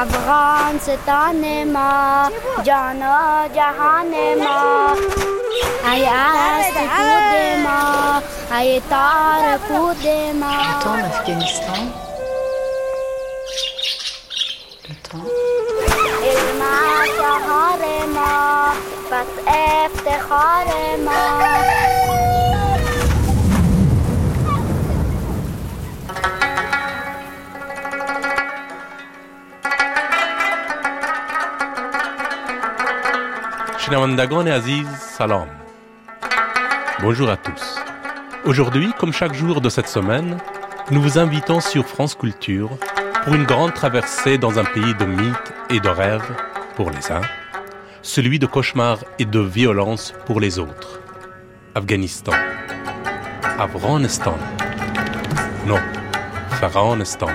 افغان ستان ما جان و جهان ما ای است خود ما ای تار خود ما Le temps d'Afghanistan. Le temps. علم سهار ما پس افتخار ما شنوندگان عزیز سلام Bonjour à tous. Aujourd'hui, comme chaque jour de cette semaine, nous vous invitons sur France Culture pour une grande traversée dans un pays de mythes et de rêves pour les uns, celui de cauchemars et de violence pour les autres. Afghanistan. Afghanistan. Non, Pharaonistan.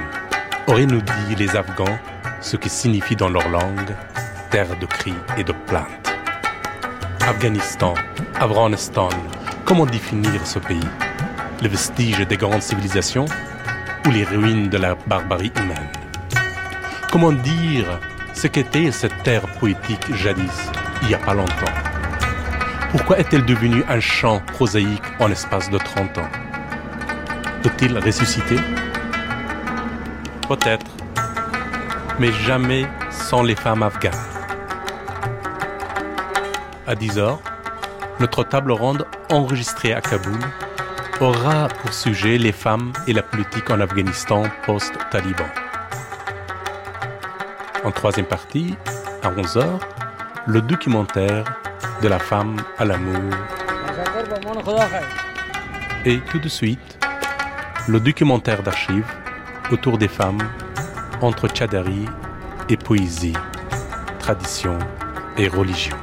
Auraient-nous dit les Afghans ce qui signifie dans leur langue terre de cris et de plaintes. Afghanistan, Afghanistan, comment définir ce pays? Les vestiges des grandes civilisations ou les ruines de la barbarie humaine? Comment dire ce qu'était cette terre poétique jadis, il n'y a pas longtemps? Pourquoi est-elle devenue un chant prosaïque en l'espace de 30 ans? Peut-il ressusciter? Peut-être, mais jamais sans les femmes afghanes. À 10 heures, notre table ronde enregistrée à Kaboul aura pour sujet les femmes et la politique en Afghanistan post-Taliban. En troisième partie, à 11 heures, le documentaire de la femme à l'amour. Et tout de suite, le documentaire d'archives autour des femmes entre tchadari et poésie, tradition et religion.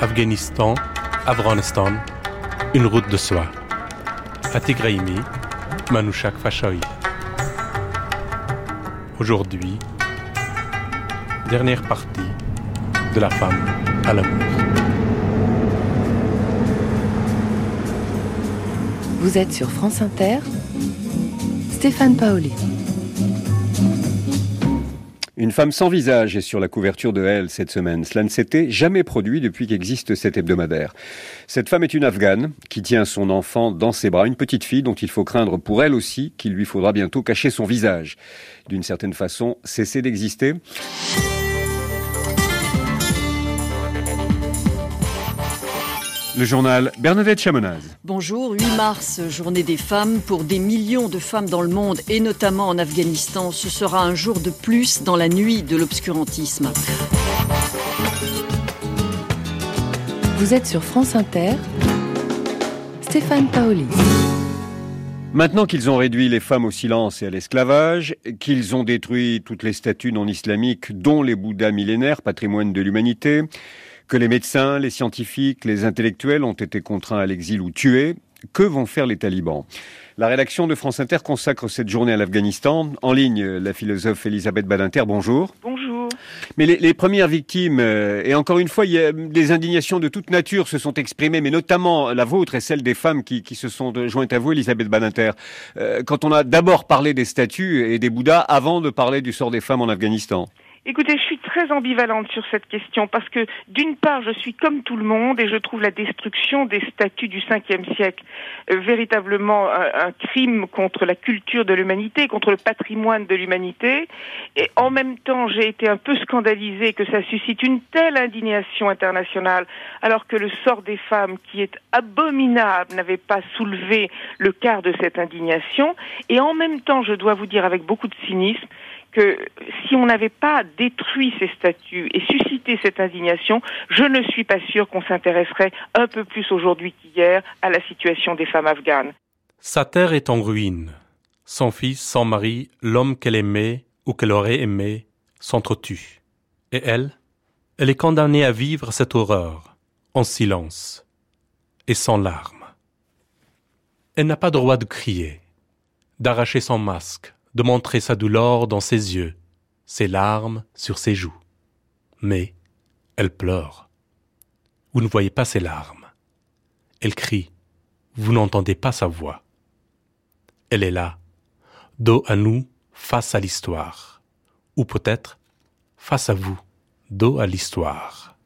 Afghanistan, Afghanistan, une route de soie. Atigraimi, Manouchak Fashawi. Aujourd'hui, dernière partie de la femme à l'amour. Vous êtes sur France Inter. Stéphane Paoli. Une femme sans visage est sur la couverture de Elle cette semaine. Cela ne s'était jamais produit depuis qu'existe cet hebdomadaire. Cette femme est une Afghane qui tient son enfant dans ses bras, une petite fille dont il faut craindre pour elle aussi qu'il lui faudra bientôt cacher son visage. D'une certaine façon, cesser d'exister. Le journal Bernadette Chamonaz. Bonjour, 8 mars, journée des femmes. Pour des millions de femmes dans le monde et notamment en Afghanistan, ce sera un jour de plus dans la nuit de l'obscurantisme. Vous êtes sur France Inter. Stéphane Paoli. Maintenant qu'ils ont réduit les femmes au silence et à l'esclavage, qu'ils ont détruit toutes les statues non islamiques, dont les Bouddhas millénaires, patrimoine de l'humanité, que les médecins, les scientifiques, les intellectuels ont été contraints à l'exil ou tués, que vont faire les talibans? La rédaction de France Inter consacre cette journée à l'Afghanistan. En ligne, la philosophe Elisabeth Badinter, bonjour. Bonjour. Mais les, les premières victimes, euh, et encore une fois, il y a des indignations de toute nature se sont exprimées, mais notamment la vôtre et celle des femmes qui, qui se sont jointes à vous, Elisabeth Badinter. Euh, quand on a d'abord parlé des statues et des Bouddhas avant de parler du sort des femmes en Afghanistan. Écoutez, je suis très ambivalente sur cette question parce que d'une part, je suis comme tout le monde et je trouve la destruction des statues du 5e siècle euh, véritablement un, un, crime contre la culture de l'humanité, contre le patrimoine de l'humanité. Et en même temps, j'ai été un peu scandalisée que ça suscite une telle indignation internationale alors que le sort des femmes, qui est abominable, n'avait pas soulevé le quart de cette indignation. Et en même temps, je dois vous dire avec beaucoup de cynisme que si on n'avait pas détruit ces statues et suscité cette indignation, je ne suis pas sûre qu'on s'intéresserait un peu plus aujourd'hui qu'hier à la situation des femmes afghanes. Sa terre est en ruine. Son fils, son mari, l'homme qu'elle aimait ou qu'elle aurait aimé s'entretuent. Et elle, elle est condamnée à vivre cette horreur, en silence et sans larmes. Elle n'a pas droit de crier, d'arracher son masque, de montrer sa douleur dans ses yeux, ses larmes sur ses joues. Mais elle pleure. Vous ne voyez pas ses larmes. Elle crie. Vous n'entendez pas sa voix. Elle est là, dos à nous, face à l'histoire. Ou peut-être face à vous, dos à l'histoire.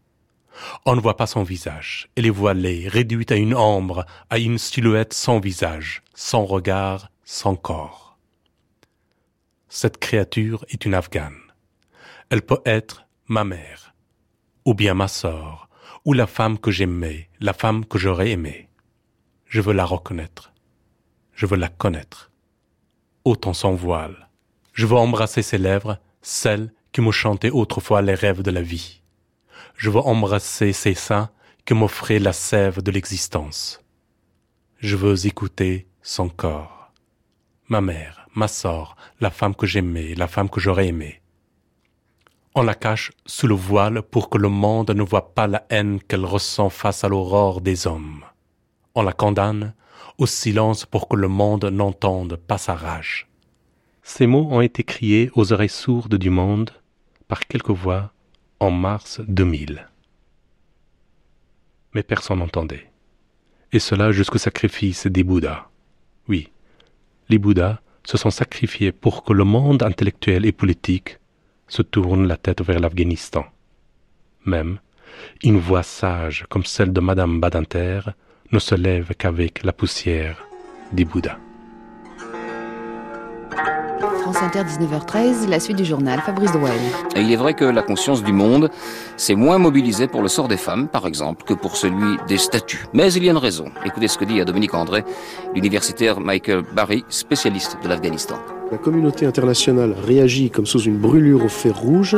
On ne voit pas son visage. Elle est voilée, réduite à une ombre, à une silhouette sans visage, sans regard, sans corps. Cette créature est une Afghane. Elle peut être ma mère, ou bien ma sœur, ou la femme que j'aimais, la femme que j'aurais aimée. Je veux la reconnaître. Je veux la connaître. Autant sans voile. Je veux embrasser ses lèvres, celles qui me chantaient autrefois les rêves de la vie. Je veux embrasser ses seins que m'offrait la sève de l'existence. Je veux écouter son corps. Ma mère, ma sœur, la femme que j'aimais, la femme que j'aurais aimée. On la cache sous le voile pour que le monde ne voit pas la haine qu'elle ressent face à l'aurore des hommes. On la condamne au silence pour que le monde n'entende pas sa rage. Ces mots ont été criés aux oreilles sourdes du monde par quelques voix en mars 2000. Mais personne n'entendait. Et cela jusqu'au sacrifice des Bouddhas. Oui, les Bouddhas se sont sacrifiés pour que le monde intellectuel et politique se tourne la tête vers l'Afghanistan. Même, une voix sage comme celle de Madame Badinter ne se lève qu'avec la poussière des Bouddhas. France Inter, 19h13, la suite du journal, Fabrice Drouel. Et il est vrai que la conscience du monde s'est moins mobilisée pour le sort des femmes, par exemple, que pour celui des statuts. Mais il y a une raison. Écoutez ce que dit à Dominique André, l'universitaire Michael Barry, spécialiste de l'Afghanistan. La communauté internationale réagit comme sous une brûlure au fer rouge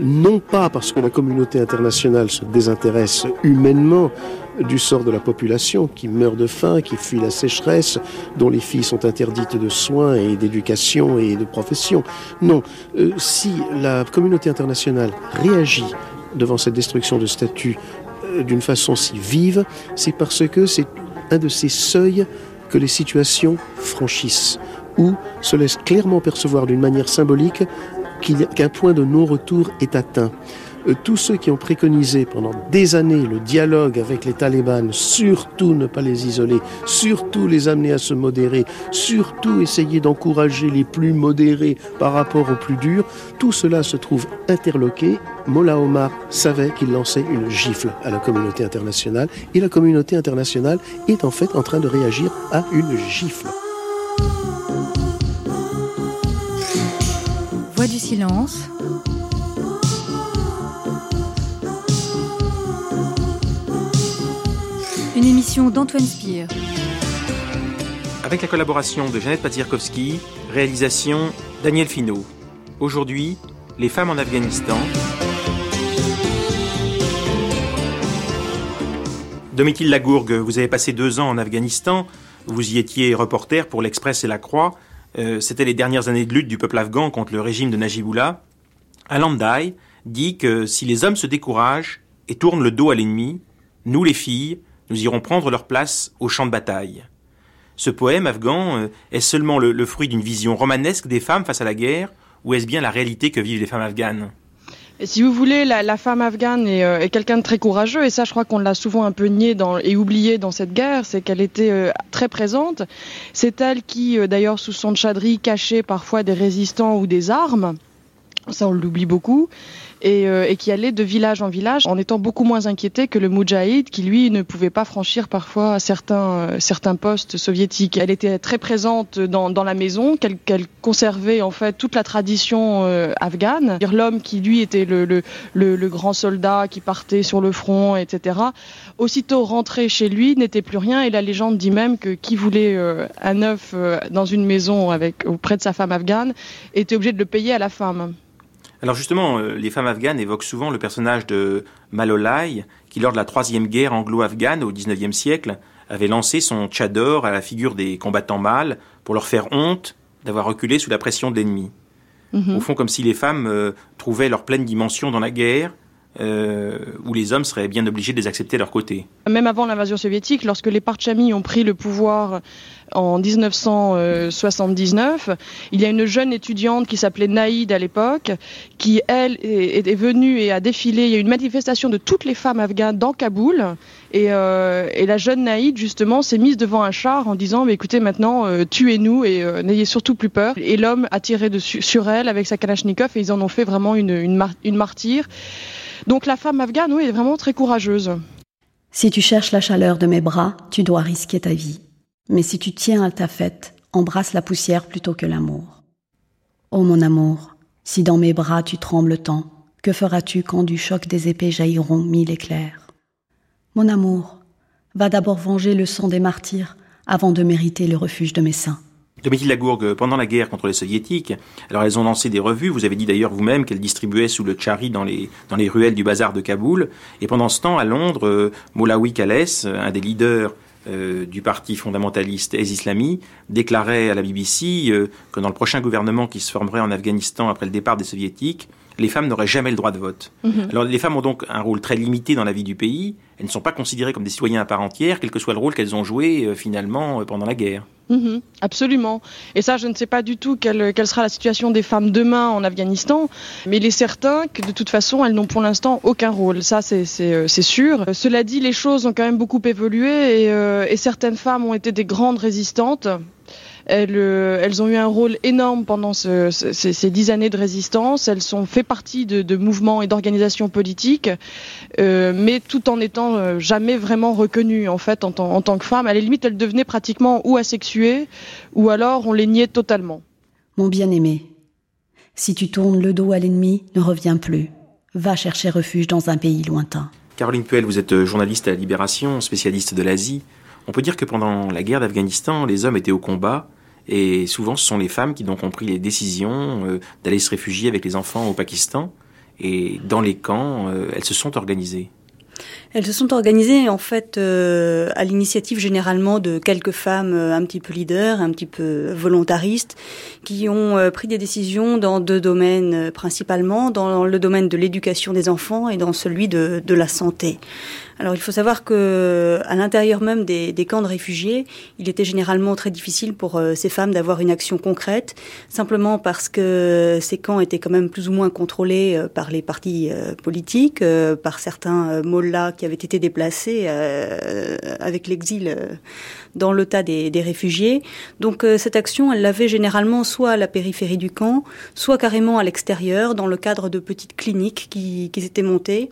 non pas parce que la communauté internationale se désintéresse humainement du sort de la population qui meurt de faim, qui fuit la sécheresse, dont les filles sont interdites de soins et d'éducation et de profession. Non, euh, si la communauté internationale réagit devant cette destruction de statuts euh, d'une façon si vive, c'est parce que c'est un de ces seuils que les situations franchissent, ou se laissent clairement percevoir d'une manière symbolique qu'un point de non-retour est atteint. Euh, tous ceux qui ont préconisé pendant des années le dialogue avec les talibans, surtout ne pas les isoler, surtout les amener à se modérer, surtout essayer d'encourager les plus modérés par rapport aux plus durs, tout cela se trouve interloqué. Mola Omar savait qu'il lançait une gifle à la communauté internationale et la communauté internationale est en fait en train de réagir à une gifle. Voix du silence Une émission d'Antoine Spire. Avec la collaboration de Jeannette Pazierkowski, réalisation Daniel Finot. Aujourd'hui, les femmes en Afghanistan. Domitil Lagourgue, vous avez passé deux ans en Afghanistan. Vous y étiez reporter pour l'Express et la Croix. Euh, c'était les dernières années de lutte du peuple afghan contre le régime de Najibullah. Alandai dit que si les hommes se découragent et tournent le dos à l'ennemi, nous les filles, nous irons prendre leur place au champ de bataille. Ce poème afghan euh, est seulement le, fruit d'une vision romanesque des femmes face à la guerre, ou est-ce bien la réalité que vivent les femmes afghanes? Si vous voulez, la, femme afghane euh, est, quelqu'un de très courageux, et ça, je crois qu'on l'a souvent un peu nié et oublié dans cette guerre, c'est qu'elle était euh, très présente. C'est elle qui, d'ailleurs, sous son tchadri, cachait parfois des résistants ou des armes. Ça, on l'oublie beaucoup. Euh, et, qui allait de village en village en étant beaucoup moins inquiété que le Moudjahid qui lui ne pouvait pas franchir parfois certains, euh, certains postes soviétiques. Elle était très présente dans, dans la maison, qu'elle conservait en fait toute la tradition euh, afghane. L'homme qui lui était le, le, le, grand soldat qui partait sur le front, etc. Aussitôt rentré chez lui n'était plus rien et la légende dit même que qui voulait un œuf dans une maison avec, auprès de sa femme afghane était obligé de le payer à la femme. Alors justement, euh, les femmes afghanes évoquent souvent le personnage de Malolai, qui lors de la troisième guerre anglo-afghane au XIXe siècle avait lancé son tchador à la figure des combattants mâles pour leur faire honte d'avoir reculé sous la pression de l'ennemi. Mhm. Au fond, comme si les femmes euh, trouvaient leur pleine dimension dans la guerre, euh, où les hommes seraient bien obligés de les accepter à leur côté. Même avant l'invasion soviétique, lorsque les Parchamis ont pris le pouvoir en 1979. Il y a une jeune étudiante qui s'appelait Naïd à l'époque, qui elle est, venue et a défilé. Il y a une manifestation de toutes les femmes afghanes dans Kaboul. Et, euh, la jeune Naïd, justement, s'est mise devant un char en disant mais écoutez, maintenant, euh, tuez-nous et euh, n'ayez surtout plus peur. Et l'homme a tiré sur elle avec sa Kalachnikov et ils en ont fait vraiment une, une, une martyre. Donc la femme afghane, oui, est vraiment très courageuse. Si tu cherches la chaleur de mes bras, tu dois risquer ta vie. Mais si tu tiens à ta fête, embrasse la poussière plutôt que l'amour. Oh mon amour, si dans mes bras tu trembles tant, que feras-tu quand du choc des épées jailliront mille éclairs? Mon amour, va d'abord venger le sang des martyrs avant de mériter le refuge de mes seins. Domitille Lagourgue, pendant la guerre contre les soviétiques, alors elles ont lancé des revues, vous avez dit d'ailleurs vous-même qu'elles distribuaient sous le chari dans les, dans les ruelles du bazar de Kaboul, et pendant ce temps, à Londres, euh, Moulawi Khalès, un des leaders euh, du parti fondamentaliste Es Islami déclarait à la BBC euh, que dans le prochain gouvernement qui se formerait en Afghanistan après le départ des soviétiques, les femmes n'auraient jamais le droit de vote. Mhm. Alors les femmes ont donc un rôle très limité dans la vie du pays. Elles ne sont pas considérées comme des citoyens à part entière, quel que soit le rôle qu'elles ont joué euh, finalement pendant la guerre. Mhm. absolument. Et ça, je ne sais pas du tout quelle, quelle, sera la situation des femmes demain en Afghanistan, mais il est certain que de toute façon, elles n'ont pour l'instant aucun rôle. Ça, c'est euh, sûr. Cela dit, les choses ont quand même beaucoup évolué et, euh, et certaines femmes ont été des grandes résistantes. Elles, euh, elles, ont eu un rôle énorme pendant ce, ces, dix années de résistance. Elles sont fait partie de, de mouvements et d'organisations politiques, euh, mais tout en étant euh, jamais vraiment reconnues en fait en, en, tant que femmes. À la limite, elles devenaient pratiquement ou asexuées, ou alors on les niait totalement. Mon bien-aimé, si tu tournes le dos à l'ennemi, ne reviens plus. Va chercher refuge dans un pays lointain. Caroline Puel, vous êtes journaliste à la Libération, spécialiste de l'Asie. On peut dire que pendant la guerre d'Afghanistan, les hommes étaient au combat, et souvent ce sont les femmes qui donc ont pris les décisions euh, d'aller se réfugier avec les enfants au Pakistan. Et dans les camps, euh, elles se sont organisées. Elles se sont organisées en fait euh, à l'initiative généralement de quelques femmes un petit peu leaders, un petit peu volontaristes, qui ont pris des décisions dans deux domaines principalement, dans le domaine de l'éducation des enfants et dans celui de, de la santé. Alors il faut savoir que à l'intérieur même des, camps de réfugiés, il était généralement très difficile pour euh, ces femmes d'avoir une action concrète, simplement parce que ces camps étaient quand même plus ou moins contrôlés euh, par les partis euh, politiques, par certains mollahs qui avaient été déplacés avec l'exil dans le tas des, réfugiés. Donc cette action, elle l'avait généralement soit à la périphérie du camp, soit carrément à l'extérieur, dans le cadre de petites cliniques qui, qui s'étaient montées.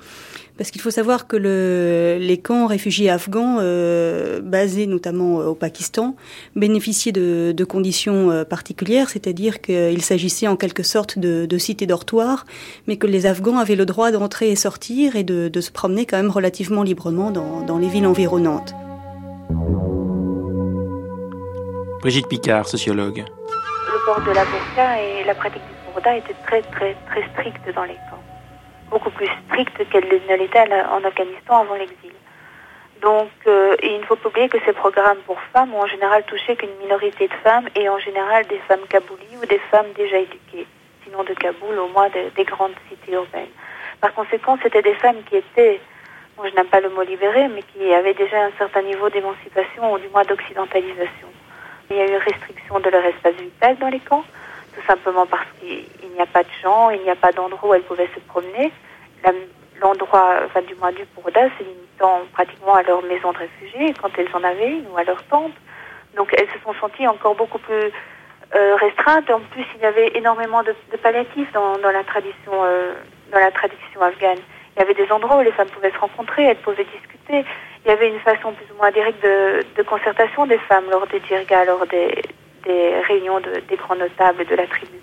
Parce qu'il faut savoir que le, les camps réfugiés afghans, euh, basés notamment euh, au Pakistan, bénéficiaient de, conditions euh, particulières, c'est-à-dire qu'il s'agissait en quelque sorte de, de cités dortoirs, mais que les Afghans avaient le droit d'entrer et sortir et de, se promener quand même relativement librement dans les villes environnantes. Brigitte Picard, sociologue. Le port de la burqa et la pratique du burqa étaient très très très strictes dans les camps beaucoup plus stricte qu'elle ne l'était en Afghanistan avant l'exil. Donc, euh, il ne faut pas oublier que ces programmes pour femmes ont en général touché qu'une minorité de femmes et en général des femmes kaboulis ou des femmes déjà éduquées, sinon de Kaboul, au moins des grandes cités urbaines. Par conséquent, c'était des femmes qui étaient, bon, je n'aime pas le mot libéré, mais qui avaient déjà un certain niveau d'émancipation ou du moins d'occidentalisation. Il y a eu restriction de leur espace vital dans les camps tout simplement parce qu'il n'y a pas de gens, il n'y a pas d'endroit où elles pouvaient se promener. L'endroit, enfin du moins du Pourda, c'est limitant pratiquement à leur maison de réfugiés, quand elles en avaient une, ou à leur tente. Donc elles se sont senties encore beaucoup plus euh, restreintes. En plus, il y avait énormément de, palliatifs dans, la tradition, euh, dans la tradition afghane. Il y avait des endroits où les femmes pouvaient se rencontrer, elles pouvaient discuter. Il y avait une façon plus ou moins directe de, concertation des femmes lors des dirgas, lors des, réunions de, des grands notables de la tribu.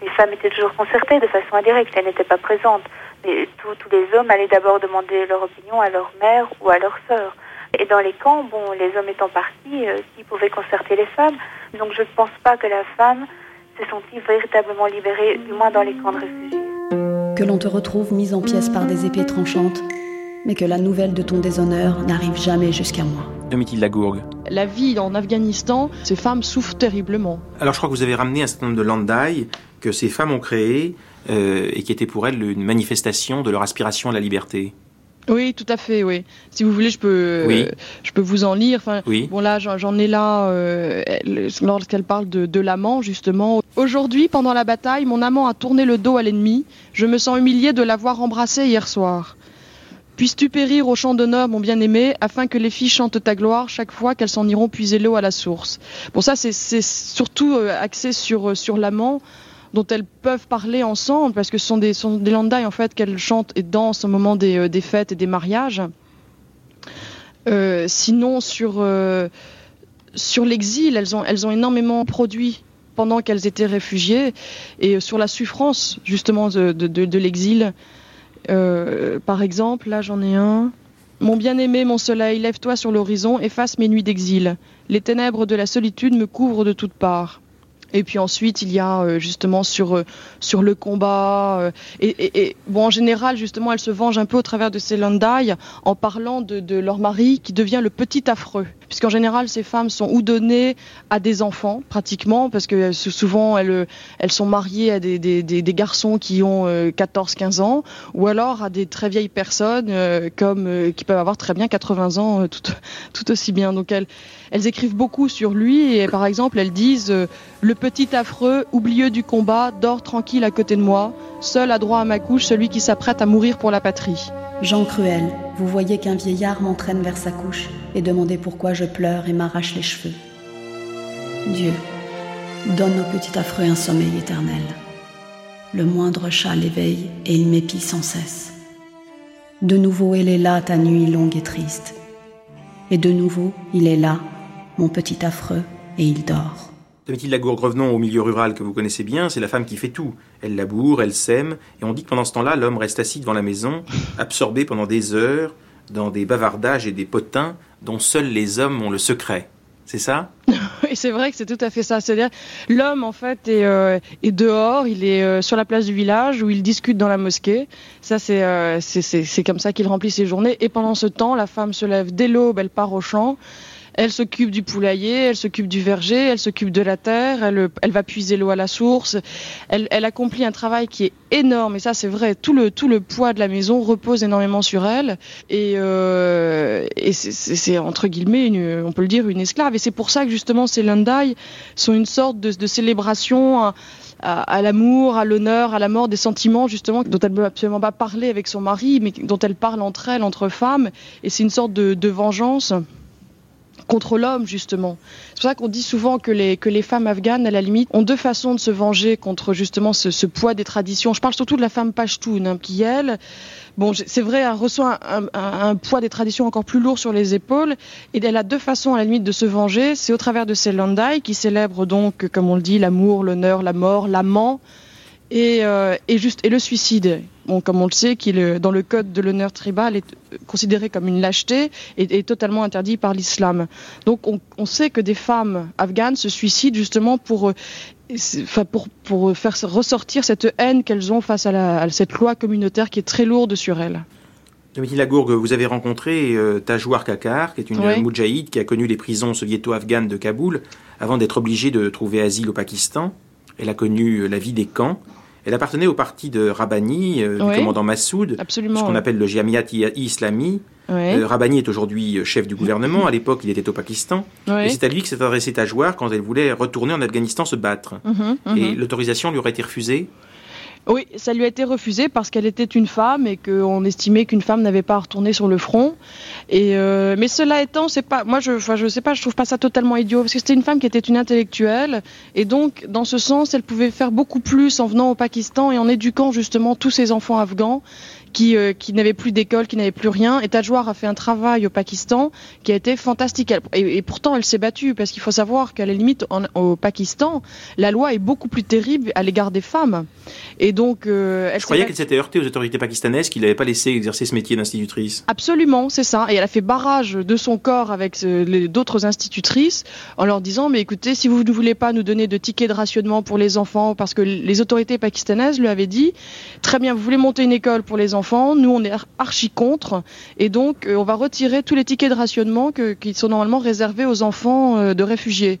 Les femmes étaient toujours concertées de façon indirecte, elles n'étaient pas présentes. Mais tous les hommes allaient d'abord demander leur opinion à leur mère ou à leur sœur. Et dans les camps, bon, les hommes étant partis, euh, qui pouvaient concerter les femmes. Donc je ne pense pas que la femme se sentit véritablement libérée, du moins dans les camps de réfugiés. Que l'on te retrouve mise en pièces par des épées tranchantes, mais que la nouvelle de ton déshonneur n'arrive jamais jusqu'à moi. Lagourgue. La vie en Afghanistan, ces femmes souffrent terriblement. Alors je crois que vous avez ramené un certain nombre de landai que ces femmes ont créé euh, et qui étaient pour elles une manifestation de leur aspiration à la liberté. Oui, tout à fait, oui. Si vous voulez, je peux, Oui. je peux vous en lire. Enfin, Oui. Bon, là, j'en ai là euh, elle- lorsqu'elle parle de, de l'amant, justement. Aujourd'hui, pendant la bataille, mon amant a tourné le dos à l'ennemi. Je me sens humilié de l'avoir embrassé hier soir. Puisses-tu périr au champ d'honneur, mon bien-aimé, afin que les filles chantent ta gloire chaque fois qu'elles s'en iront puiser l'eau à la source. Bon, ça, c'est- surtout euh, axé sur, euh, sur l'amant dont elles peuvent parler ensemble, parce que ce sont des, sont en fait qu'elles chantent et dansent au moment des, euh, des fêtes et des mariages. Sinon, sur, sur l'exil, elles ont, elles ont énormément produit pendant qu'elles étaient réfugiées, et sur la souffrance justement de- de l'exil. Euh, par exemple, là j'en ai un. Mon bien-aimé, mon soleil, lève-toi sur l'horizon, efface mes nuits d'exil. Les ténèbres de la solitude me couvrent de toutes parts. Et puis ensuite, il y a euh, justement sur, euh, sur le combat. et, en général, justement, elles se vengent un peu au travers de ces landai en parlant de leur mari qui devient le petit affreux. Puisqu'en général, ces femmes sont ou données à des enfants, pratiquement, parce que euh, souvent, elles, euh, elles sont mariées à des, garçons qui ont 14-15 ans, ou alors à des très vieilles personnes euh, comme, euh, qui peuvent avoir très bien 80 ans, euh, tout, aussi bien. Donc elles, écrivent beaucoup sur lui, et par exemple, elles disent euh, Le petit affreux, oublieux du combat, dort tranquille à côté de moi, seul à droit à ma couche, celui qui s'apprête à mourir pour la patrie. Jean Cruel, vous voyez qu'un vieillard m'entraîne vers sa couche et demandez pourquoi je pleure et m'arrache les cheveux. Dieu, donne au petit affreux un sommeil éternel. Le moindre chat l'éveille et il m'épie sans cesse. De nouveau, elle est là, ta nuit longue et triste. Et de nouveau, il est là, mon petit affreux, et il dort. Domitil Lagourgue, revenons au milieu rural que vous connaissez bien, c'est la femme qui fait tout. Elle laboure, elle sème, et on dit que pendant ce temps-là, l'homme reste assis devant la maison, absorbé pendant des heures dans des bavardages et des potins dont seuls les hommes ont le secret. C'est ça? Oui, c'est vrai que c'est tout à fait ça. C'est-à-dire, l'homme, en fait, est, euh, dehors, il est euh, sur la place du village où il discute dans la mosquée. Ça, c'est euh, comme ça qu'il remplit ses journées. Et pendant ce temps, la femme se lève dès l'aube, elle part au champ. Elle s'occupe du poulailler, elle s'occupe du verger, elle s'occupe de la terre, elle, elle va puiser l'eau à la source. Elle, elle accomplit un travail qui est énorme, et ça c'est vrai, tout le, tout le poids de la maison repose énormément sur elle. Et, euh, et c'est- entre guillemets, une- on peut le dire, une esclave. Et c'est pour ça que justement ces landai sont une sorte de, de célébration à, à- à l'amour, à l'honneur, à la mort, des sentiments justement dont elle ne peut absolument pas parler avec son mari, mais dont elle parle entre elles, entre femmes. Et c'est une sorte de, de vengeance contre l'homme justement. C'est pour ça qu'on dit souvent que les, femmes afghanes, à la limite, ont deux façons de se venger contre justement ce, poids des traditions. Je parle surtout de la femme pashtoun, hein, qui elle, bon, c'est vrai, reçoit un, poids des traditions encore plus lourd sur les épaules, et elle a deux façons à la limite de se venger. C'est au travers de ces landai qui célèbrent donc, comme on le dit, l'amour, l'honneur, la mort, l'amant, et, euh, et le suicide. Comme on le sait, qui le- dans le code de l'honneur tribal est euh, considéré comme une lâcheté et est totalement interdit par l'islam. Donc, on, on sait que des femmes afghanes se suicident justement pour, euh, pour, pour faire ressortir cette haine qu'elles ont face à, la- à cette loi communautaire qui est très lourde sur elles. Domitil Lagourgue, vous avez rencontré euh, Tajwar Kakar, qui est une Oui. euh, moudjahide qui a connu les prisons soviéto-afghanes de Kaboul avant d'être obligée de trouver asile au Pakistan. Elle a connu euh, la vie des camps. Elle appartenait au parti de Rabbani, euh, Oui. du commandant Massoud, Absolument, ce qu'on appelle le Jamiat Islami. Oui. Euh, Rabbani est aujourd'hui euh, chef du gouvernement. À l'époque, il était au Pakistan. Et c'est à lui que s'est adressé Tajwar quand elle voulait retourner en Afghanistan se battre. Mhm, mhm. Et l'autorisation lui aurait été refusée. Oui, ça lui a été refusé parce qu'elle était une femme et qu'on estimait qu'une femme n'avait pas à retourner sur le front. Et euh, mais cela étant, c'est pas, moi je, enfin, je sais pas, je trouve pas ça totalement idiot parce que c'était une femme qui était une intellectuelle et donc dans ce sens, elle pouvait faire beaucoup plus en venant au Pakistan et en éduquant justement tous ces enfants afghans qui, euh, qui n'avaient plus d'école, qui n'avaient plus rien. Et Tajwar a fait un travail au Pakistan qui a été fantastique. Et, et pourtant, elle s'est battue parce qu'il faut savoir qu'à la limite, en- au Pakistan, la loi est beaucoup plus terrible à l'égard des femmes. Et donc, euh, elle Je croyais qu'elle s'était heurtée aux autorités pakistanaises qui l'avaient pas laissé exercer ce métier d'institutrice. Absolument, c'est ça. Et elle a fait barrage de son corps avec euh, d'autres institutrices en leur disant mais écoutez, si vous ne voulez pas nous donner de tickets de rationnement pour les enfants, parce que les autorités pakistanaises lui avaient dit très bien, vous voulez monter une école pour les enfants, nous on est ar- archi contre, et donc euh, on va retirer tous les tickets de rationnement qui sont normalement réservés aux enfants euh, de réfugiés.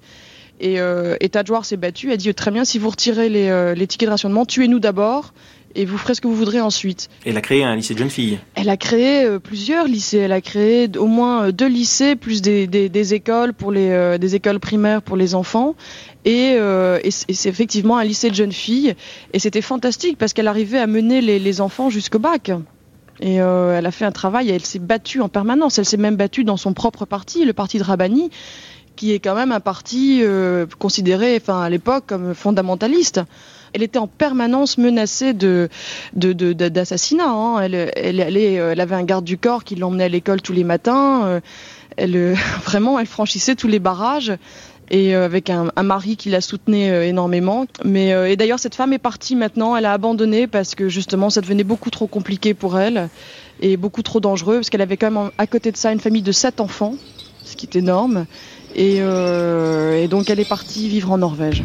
Et, euh, s'est battu, a dit très bien, si vous retirez euh, les tickets de rationnement, tuez-nous d'abord, et vous ferez ce que vous voudrez ensuite. Elle a créé un lycée de jeunes filles. Elle a créé euh, plusieurs lycées. Elle a créé au moins euh, deux lycées plus des, des, des écoles pour les euh, des écoles primaires pour les enfants. Et, et c'est effectivement un lycée de jeunes filles. Et c'était fantastique parce qu'elle arrivait à mener les, les enfants jusqu'au bac. Et euh, elle a fait un travail. Elle s'est battue en permanence. Elle s'est même battue dans son propre parti, le parti de Rabani, qui est quand même un parti euh, considéré, enfin à l'époque, comme fondamentaliste elle était en permanence menacée d'assassinat. Hein. elle, avait un garde du corps qui l'emmenait à l'école tous les matins. Euh, elle, vraiment, elle franchissait tous les barrages et euh, avec un, mari qui la soutenait euh, énormément. Mais et d'ailleurs, cette femme est partie maintenant. Elle a abandonné parce que justement, ça devenait beaucoup trop compliqué pour elle et beaucoup trop dangereux parce qu'elle avait quand même à côté de ça une famille de sept enfants, ce qui est énorme. Euh, et donc, elle est partie vivre en Norvège.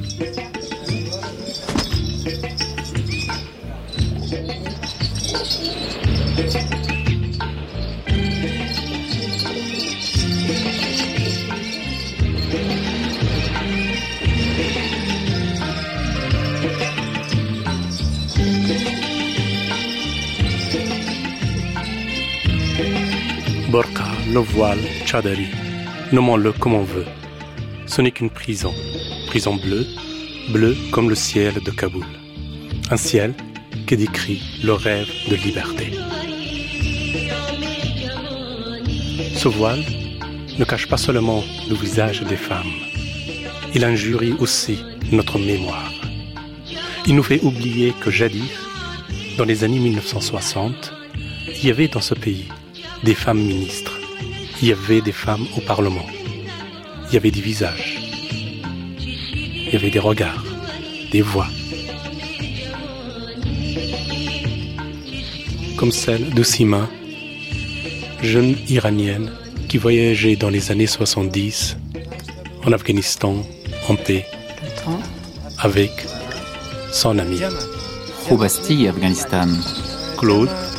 Le voile, Chadari, nommons-le comme on veut. Ce n'est qu'une prison, prison bleue, bleue comme le ciel de Kaboul. Un ciel qui décrit le rêve de liberté. Ce voile ne cache pas seulement le visage des femmes, il injurie aussi notre mémoire. Il nous fait oublier que jadis, dans les années 1960, il y avait dans ce pays des femmes ministres, il y avait des femmes au Parlement, il y avait des visages, il y avait des regards, des voix. Comme celle de Sima, jeune iranienne qui voyageait dans les années 70 en Afghanistan en paix avec son ami. Khoubasti, Afghanistan. Claude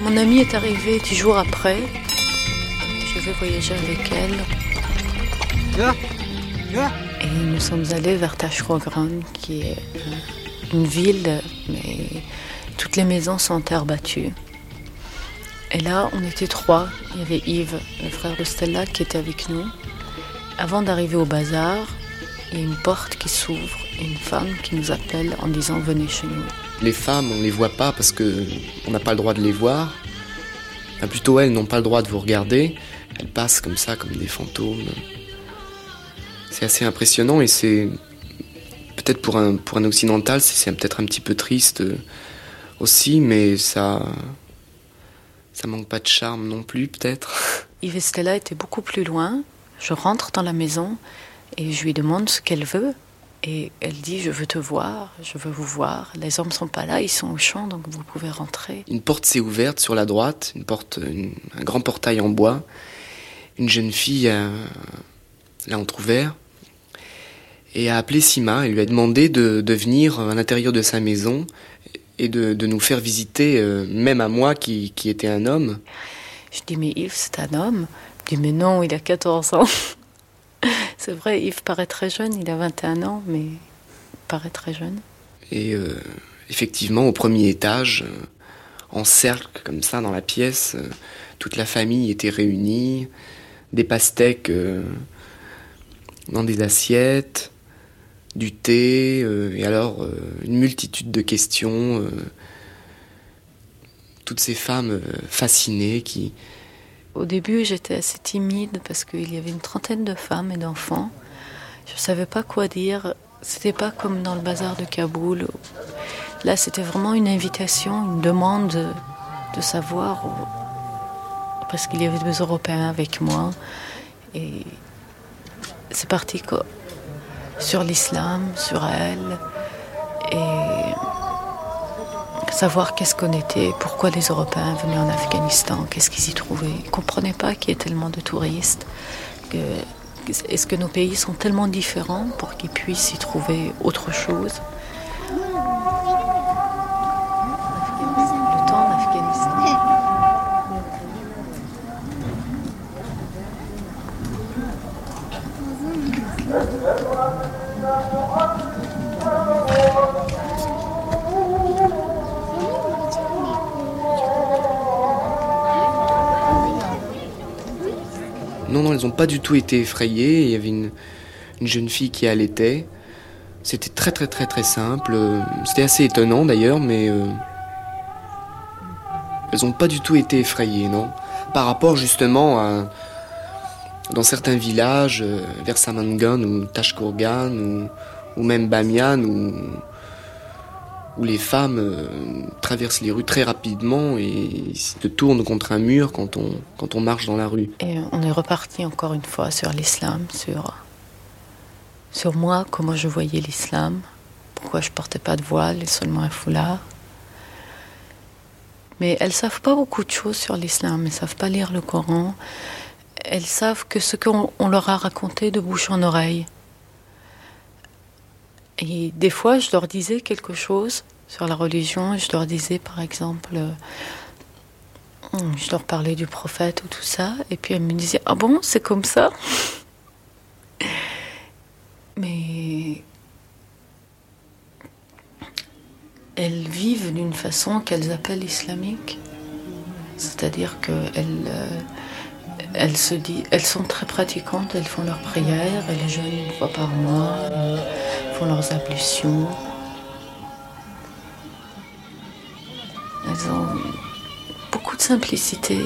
Mon amie est arrivée dix jours après. Je vais voyager avec elle. Et nous sommes allés vers Tashkogran, qui est une ville, mais toutes les maisons sont en terre battue. Et là, on était trois. Il y avait Yves, le frère de Stella, qui était avec nous. Avant d'arriver au bazar, il y a une porte qui s'ouvre et une femme qui nous appelle en disant venez chez nous. Les femmes, on ne les voit pas parce que on n'a pas le droit de les voir. Plutôt elles n'ont pas le droit de vous regarder. Elles passent comme ça, comme des fantômes. C'est assez impressionnant et c'est peut-être pour un, pour un occidental, c'est peut-être un petit peu triste aussi, mais ça, ça manque pas de charme non plus, peut-être. Yves Stella étaient beaucoup plus loin. Je rentre dans la maison et je lui demande ce qu'elle veut. Et elle dit Je veux te voir, je veux vous voir. Les hommes ne sont pas là, ils sont au champ, donc vous pouvez rentrer. Une porte s'est ouverte sur la droite, une porte, une, un grand portail en bois. Une jeune fille euh, l'a entrouvert et a appelé Sima et lui a demandé de, de venir à l'intérieur de sa maison et de, de nous faire visiter, euh, même à moi qui, qui était un homme. Je dis Mais Yves, c'est un homme Il dit Mais non, il a 14 ans. C'est vrai, Yves paraît très jeune, il a 21 ans, mais il paraît très jeune. Et euh, effectivement, au premier étage, euh, en cercle comme ça dans la pièce, euh, toute la famille était réunie, des pastèques dans des assiettes, du thé, et alors une multitude de questions. toutes ces femmes fascinées qui, au début, j'étais assez timide parce qu'il y avait une trentaine de femmes et d'enfants. Je ne savais pas quoi dire. C'était pas comme dans le bazar de Kaboul. Là, c'était vraiment une invitation, une demande de, savoir. Parce qu'il y avait deux Européens avec moi. Et c'est parti quoi. Sur l'islam, sur elle. Et savoir qu'est-ce qu'on était, pourquoi les Européens venaient en Afghanistan, qu'est-ce qu'ils y trouvaient. Ils ne comprenaient pas qu'il y ait tellement de touristes. est-ce que nos pays sont tellement différents pour qu'ils puissent y trouver autre chose pas du tout été effrayées. Il y avait une, jeune fille qui allaitait. C'était très très très très simple. C'était assez étonnant d'ailleurs, mais euh, elles n'ont pas du tout été effrayées, non? Par rapport justement à dans certains villages, euh, vers Samangan ou Tashkourgan ou, ou même Bamiyan, où, où les femmes euh, traversent les rues très rapidement et se tournent contre un mur quand on, quand on marche dans la rue. Et on est reparti encore une fois sur l'islam, sur, sur moi, comment je voyais l'islam, pourquoi je portais pas de voile et seulement un foulard. Mais elles savent pas beaucoup de choses sur l'islam, elles savent pas lire le Coran. Elles savent que ce qu'on leur a raconté de bouche en oreille. Et des fois, je leur disais quelque chose sur la religion. Je leur disais, par exemple, euh, je leur parlais du prophète ou tout ça. Et puis elles me disaient, ah bon, c'est comme ça? Mais elles vivent d'une façon qu'elles appellent islamique. C'est-à-dire qu'elles euh, elles, se disent, elles sont très pratiquantes, elles font leurs prières, elles jeûnent une fois par mois, elles font leurs ablutions. Elles ont beaucoup de simplicité,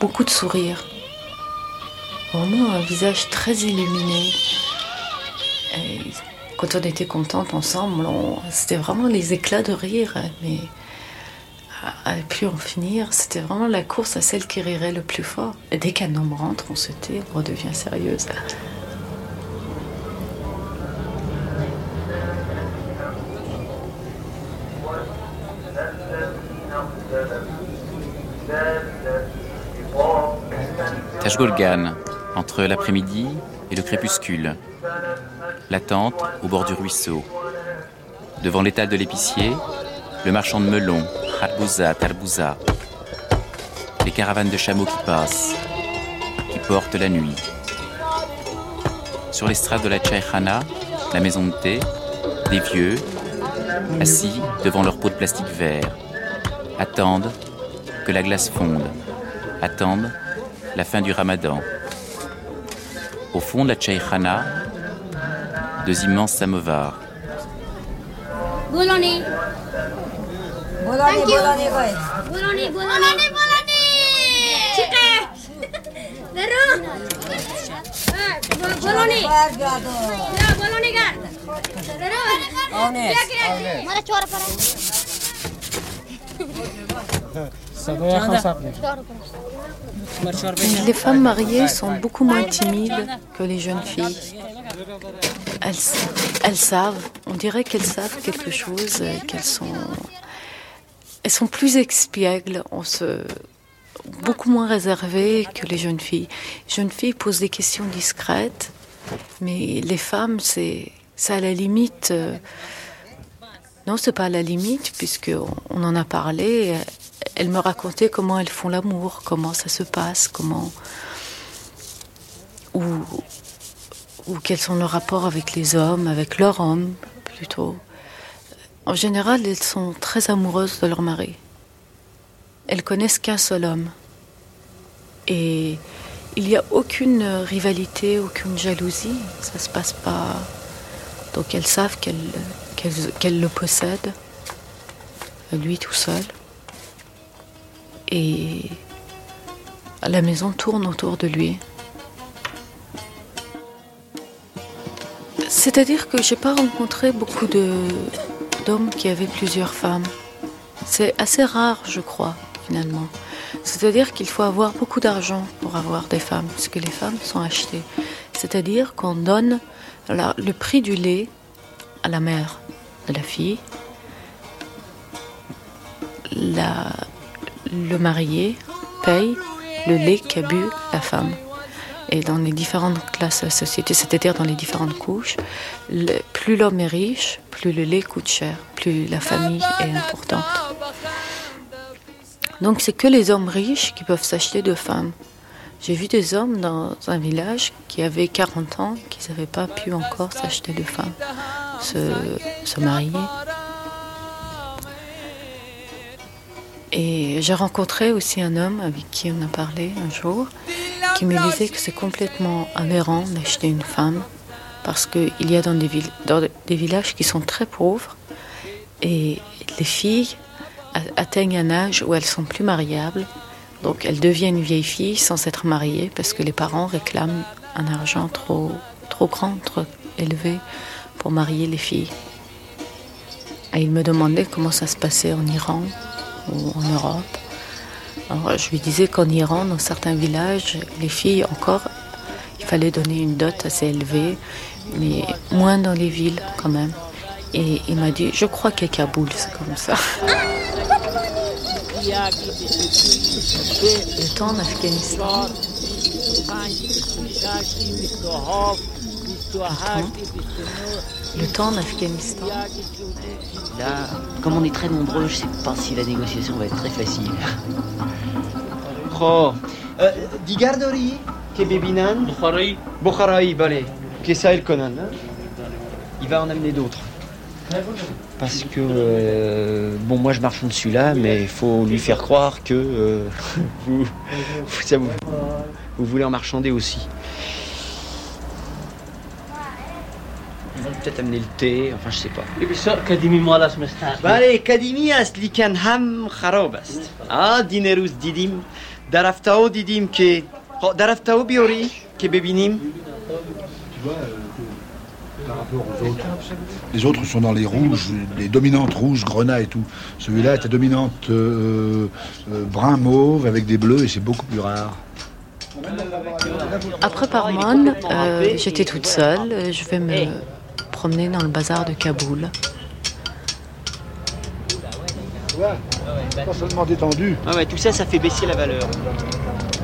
beaucoup de sourire. Vraiment un visage très illuminé. quand on était contente ensemble, c'était vraiment les éclats de rire. Mais à ne plus en finir. C'était vraiment la course à celle qui rirait le plus fort. Et dès qu'un homme rentre, on se tait, on redevient sérieuse. Tashgolgan, entre l'après-midi et le crépuscule. L'attente au bord du ruisseau. Devant l'étal de l'épicier, le marchand de melons, Harbouza, Tarbouza. Les caravanes de chameaux qui passent, qui portent la nuit. Sur l'estrade de la Chaykhana, la maison de thé, des vieux, assis devant leur pot de plastique vert, attendent que la glace fonde, attendent la fin du ramadan. Au fond de la Chaykhana, deux immenses samovars. Les femmes mariées sont beaucoup moins timides que les jeunes filles. Elles, elles savent, on dirait qu'elles savent quelque chose, qu'elles sont elles sont plus expiègles, on se beaucoup moins réservées que les jeunes filles. Les jeunes filles posent des questions discrètes, mais les femmes, c'est à la limite. Euh, non, c'est pas à la limite, puisque on en a parlé. Elles me racontaient comment elles font l'amour, comment ça se passe, comment ou, ou quels sont leurs rapports avec les hommes, avec leur homme plutôt. En général, elles sont très amoureuses de leur mari. Elles connaissent qu'un seul homme. Et il n'y a aucune rivalité, aucune jalousie. Ça se passe pas. Donc elles savent qu'elles le possèdent, lui tout seul. Et la maison tourne autour de lui. C'est-à-dire que j'ai pas rencontré beaucoup de, qui avait plusieurs femmes. C'est assez rare, je crois, finalement. C'est-à-dire qu'il faut avoir beaucoup d'argent pour avoir des femmes, parce que les femmes sont achetées. C'est-à-dire qu'on donne le prix du lait à la mère de la fille. la, le marié paye le lait qu'a bu la femme. Et dans les différentes classes de la société, c'est-à-dire dans les différentes couches, plus l'homme est riche, plus le lait coûte cher, plus la famille est importante. Donc c'est que les hommes riches qui peuvent s'acheter de femmes. J'ai vu des hommes dans un village qui avaient 40 ans, qui n'avaient pas pu encore s'acheter de femmes, se, se marier. Et j'ai rencontré aussi un homme avec qui on a parlé un jour, qui me disait que c'est complètement aberrant d'acheter une femme, parce qu'il y a dans des, villes- dans des villages qui sont très pauvres, et les filles atteignent un âge où elles sont plus mariables, donc elles deviennent vieilles filles sans être mariées, parce que les parents réclament un argent trop, trop grand, trop élevé pour marier les filles. Et il me demandait comment ça se passait en Iran ou en Europe. Alors, je lui disais qu'en Iran, dans certains villages, les filles encore, il fallait donner une dot assez élevée, mais moins dans les villes quand même. Et il m'a dit, je crois qu'à Kaboul, c'est comme ça. Le temps en Afghanistan. Le temps, en Afghanistan. Là, comme on est très nombreux, je ne sais pas si la négociation va être très facile. Oh. Euh, Digardori, Kebebinan. Bukharaï. Bukharaï, balai. Kessa El Conan, hein. il va en amener d'autres. Parce que, euh, bon, moi je marche en dessus là, mais il faut lui faire croire que euh, vous, vous, voulez en marchander aussi. Peut-être amener le thé, enfin je sais pas. Bah allez, Kadimias likanham kharobast. Ah, dinerus didim, daraftao didim ke. Oh, daraftao biori ke bebinim. Euh, les autres sont dans les rouges, les dominantes rouges, grenat et tout. Celui-là est la dominante euh, euh, brun mauve avec des bleus et c'est beaucoup plus rare. Après Parman, j'étais toute seule. Je vais me promener dans le bazar de Kaboul. Ouais, pas seulement détendu. Ah tout ça, ça fait baisser la valeur.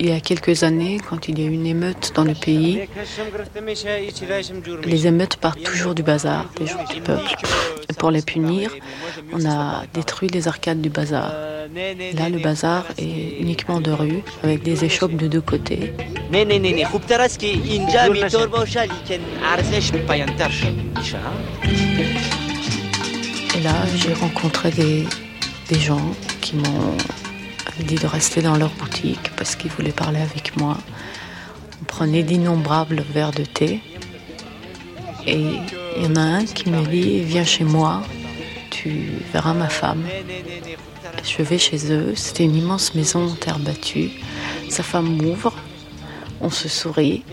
Il y a quelques années, quand il y a eu une émeute dans le pays, les émeutes partent toujours du bazar, des gens du peuple. Et pour les punir, on a détruit les arcades du bazar. Là, le bazar est uniquement de rue, avec des échoppes de deux côtés. Et là, j'ai rencontré des gens qui m'ont dit de rester dans leur boutique parce qu'ils voulaient parler avec moi. On prenait d'innombrables verres de thé. Et il y en a un qui me dit Viens chez moi, tu verras ma femme. Je vais chez eux. C'était une immense maison en terre battue. Sa femme m'ouvre. On se sourit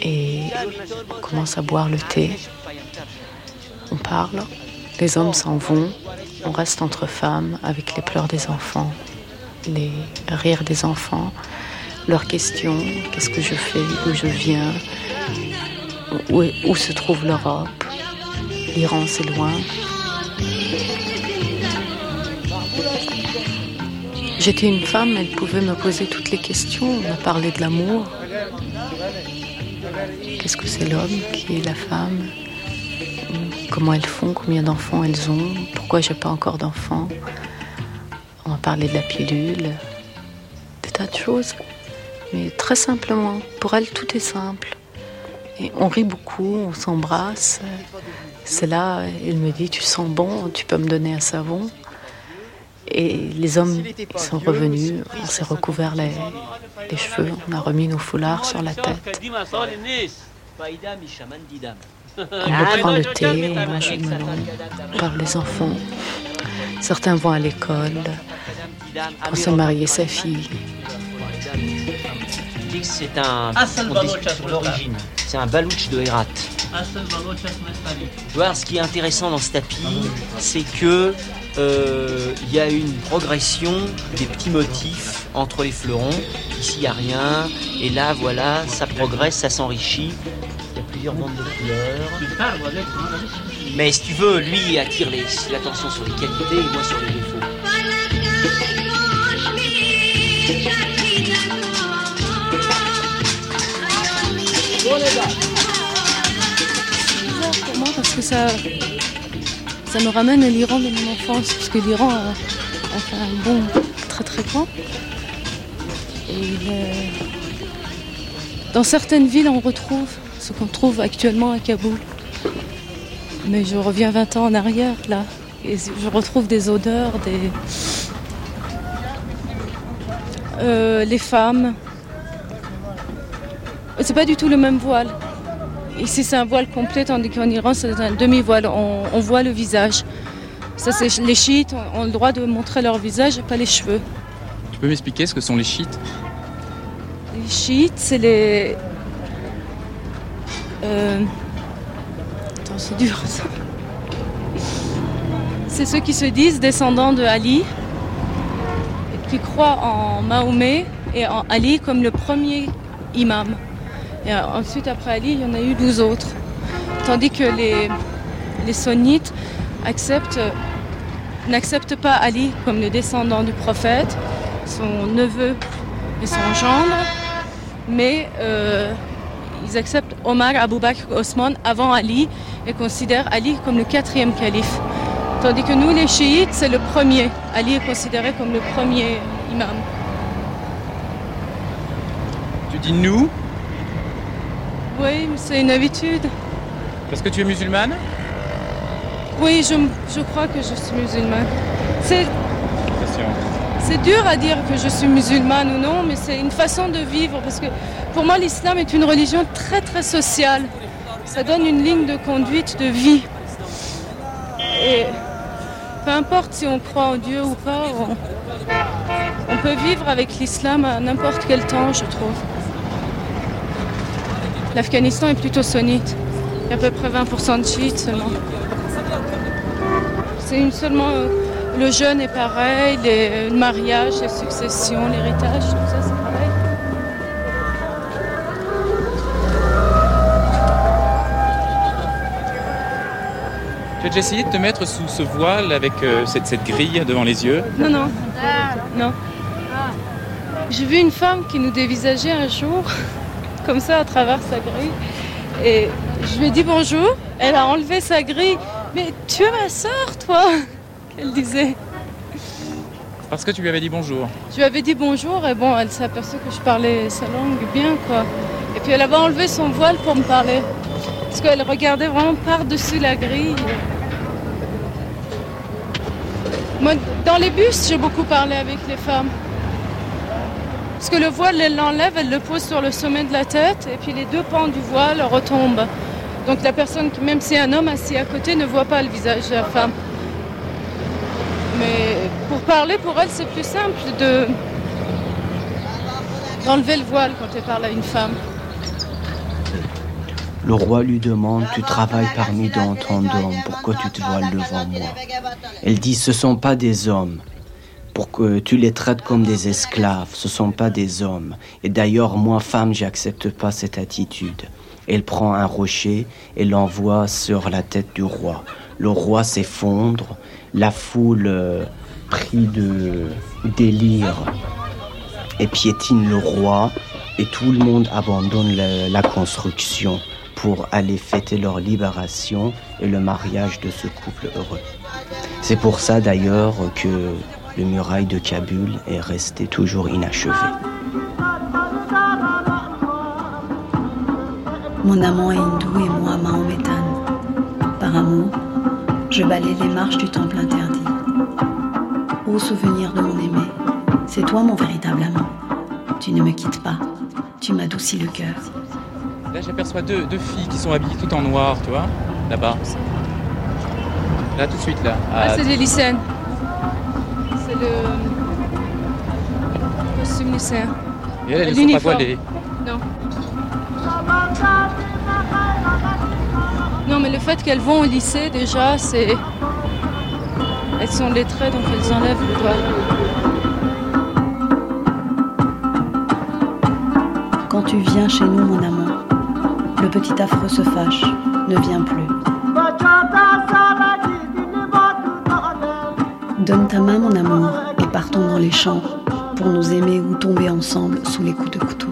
et on commence à boire le thé. On parle. Les hommes s'en vont. On reste entre femmes avec les pleurs des enfants, les rires des enfants, leurs questions. Qu'est-ce que je fais D'où je viens où, se trouve l'Europe L'Iran, c'est loin. J'étais une femme, elle pouvait me poser toutes les questions. On a parlé de l'amour. Qu'est-ce que c'est l'homme Qui est la femme Comment elles font Combien d'enfants elles ont Pourquoi j'ai pas encore d'enfants On a parlé de la pilule, des tas de choses. Mais très simplement, pour elle, tout est simple. On rit beaucoup, on s'embrasse. C'est là, elle me dit, tu sens bon, tu peux me donner un savon. Et les hommes sont revenus, on s'est recouvert les cheveux, on a remis nos foulards sur la tête. On reprend le thé, on mange le melon, on parle des enfants. Certains vont à l'école, on s'est marié sa fille. C'est un. On discute sur l'origine. C'est un balouch de Herat. vois, ce qui est intéressant dans ce tapis, c'est que euh, il y a une progression des petits motifs entre les fleurons. Ici, il n'y a rien. Et là, voilà, ça progresse, ça s'enrichit. Plusieurs bandes de couleurs. Mais si tu veux, lui attire l'attention sur les qualités et moi sur les défauts. C'est bizarre pour moi parce que ça, ça me ramène à l'Iran de mon enfance, parce que l'Iran a, a fait un bond très très grand. Et est- dans certaines villes, on retrouve ce qu'on trouve actuellement à Kaboul. Mais je reviens 20 ans en arrière, là, et je retrouve des odeurs, des... Euh, les femmes. C'est pas du tout le même voile. Ici, c'est un voile complet, tandis qu'en Iran, c'est un demi-voile. On, on voit le visage. Ça, c'est les chiites ont, ont le droit de montrer leur visage et pas les cheveux. Tu peux m'expliquer ce que sont les chiites? Les chiites, c'est les. Euh... C'est dur ça. C'est ceux qui se disent descendants de Ali et qui croient en Mahomet et en Ali comme le premier imam. Euh, ensuite, après Ali, il y en a eu 12 autres. Tandis que les, les sunnites acceptent, n'acceptent pas Ali comme le descendant du prophète, son neveu et son gendre, mais euh, ils acceptent Omar, Abu Bakr, Osman avant Ali et considèrent Ali comme le quatrième calife. Tandis que nous, les chiites, c'est le premier. Ali est considéré comme le premier imam. Tu dis nous? Oui, mais c'est une habitude. parce que tu es musulmane? Oui, je, je crois que je suis musulmane. C'est. C'est dur à dire que je suis musulmane ou non, mais c'est une façon de vivre. Parce que pour moi, l'islam est une religion très très sociale. Ça donne une ligne de conduite de vie. Et peu importe si on croit en Dieu ou pas, on, peut vivre avec l'islam à n'importe quel temps, je trouve. L'Afghanistan est plutôt sunnite. Il y a à peu près 20% de chiites seulement. C'est une seulement euh, le jeûne est pareil, les, le mariage, les successions, l'héritage, tout ça c'est pareil. Tu as déjà essayé de te mettre sous ce voile avec euh, cette, cette grille devant les yeux? Non, non. Non. J'ai vu une femme qui nous dévisageait un jour, comme ça, à travers sa grille. Et je lui ai dit bonjour. Elle a enlevé sa grille. Mais tu es ma sœur, toi? Elle disait. Parce que tu lui avais dit bonjour. Je lui avais dit bonjour et bon, elle s'est aperçue que je parlais sa langue bien, quoi. Et puis elle avait enlevé son voile pour me parler. Parce qu'elle regardait vraiment par-dessus la grille. Moi, dans les bus, j'ai beaucoup parlé avec les femmes. Parce que le voile, elle l'enlève, elle le pose sur le sommet de la tête, et puis les deux pans du voile retombent. Donc la personne, même si un homme assis à côté, ne voit pas le visage de la femme. Mais pour parler, pour elle, c'est plus simple de d'enlever le voile quand elle parle à une femme. Le roi lui demande, tu travailles parmi tant d'hommes, pourquoi tu te voiles devant moi? Elle dit, ce sont pas des hommes. Pour que tu les traites comme des esclaves, ce sont pas des hommes. Et d'ailleurs, moi, femme, j'accepte pas cette attitude. Elle prend un rocher et l'envoie sur la tête du roi. Le roi s'effondre, la foule, euh, pris de délire, et piétine le roi, et tout le monde abandonne la, construction pour aller fêter leur libération et le mariage de ce couple heureux. C'est pour ça d'ailleurs que le muraille de Kaboul est resté toujours inachevé. Mon amant hindou et moi. Par amour, je balaye les marches du temple interdit. Ô souvenir de mon aimé, c'est toi mon véritable amant. Tu ne me quittes pas, tu m'adoucis le cœur. Là, j'aperçois deux, deux filles qui sont habillées tout en noir, tu vois, là-bas. Là, tout de suite, là. Ah, c'est des lycéennes. C'est le costume lycéen. Et elles, elles ne sont pas voilées. Non. Mais le fait qu'elles vont au lycée, déjà, c'est. Elles sont lettrées, donc elles enlèvent le doigt. Quand tu viens chez nous, mon amour, le petit affreux se fâche, ne vient plus. Donne ta main, mon amour, et partons dans les champs pour nous aimer ou tomber ensemble sous les coups de couteau.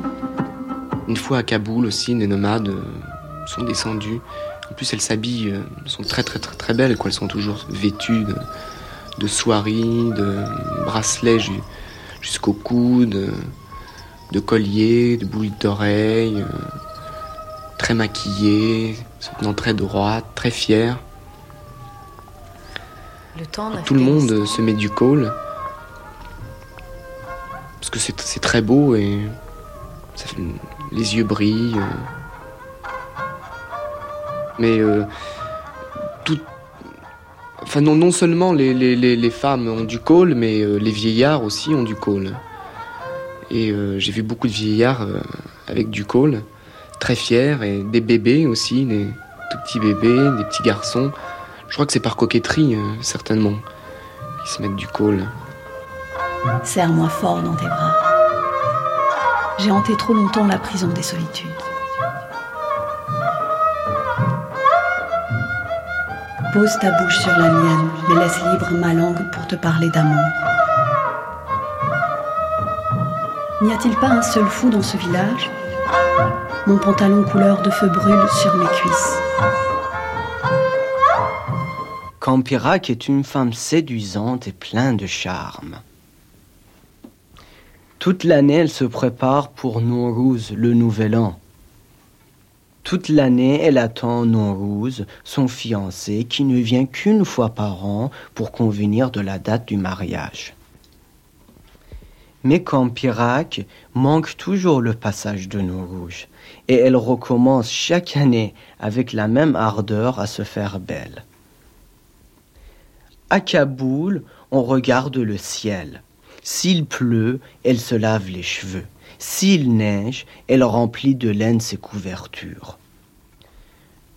Une fois à Kaboul aussi, les nomades euh, sont descendus. En plus, elles s'habillent, euh, sont très très très très belles, quoi. Elles sont toujours vêtues de, de soieries, de bracelets ju- jusqu'au coude, de, de colliers, de boucles d'oreilles, euh, très maquillées, se tenant très droites, très fières. Le temps Tout le monde euh, se met du col. Parce que c'est c'est très beau et ça fait- les yeux brillent. Mais euh, tout, non, seulement les, femmes ont du col, mais euh, les vieillards aussi ont du col. Et euh, j'ai vu beaucoup de vieillards avec du col, très fiers, et des bébés aussi, des tout petits bébés, des petits garçons. Je crois que c'est par coquetterie, certainement, qu'ils se mettent du col. Serre-moi fort dans tes bras. J'ai hanté trop longtemps la prison des solitudes. Pose ta bouche sur la mienne, mais laisse libre ma langue pour te parler d'amour. N'y a-t-il pas un seul fou dans ce village? Mon pantalon couleur de feu brûle sur mes cuisses. Campirak est une femme séduisante et pleine de charme. Toute l'année, elle se prépare pour Nowruz, le nouvel an. Toute l'année, elle attend Nowruz, son fiancé, qui ne vient qu'une fois par an pour convenir de la date du mariage. Mais Campirak manque toujours le passage de Nowruz, et elle recommence chaque année avec la même ardeur à se faire belle. À Kaboul, on regarde le ciel. S'il pleut, elle se lave les cheveux. S'il neige, elle remplit de laine ses couvertures.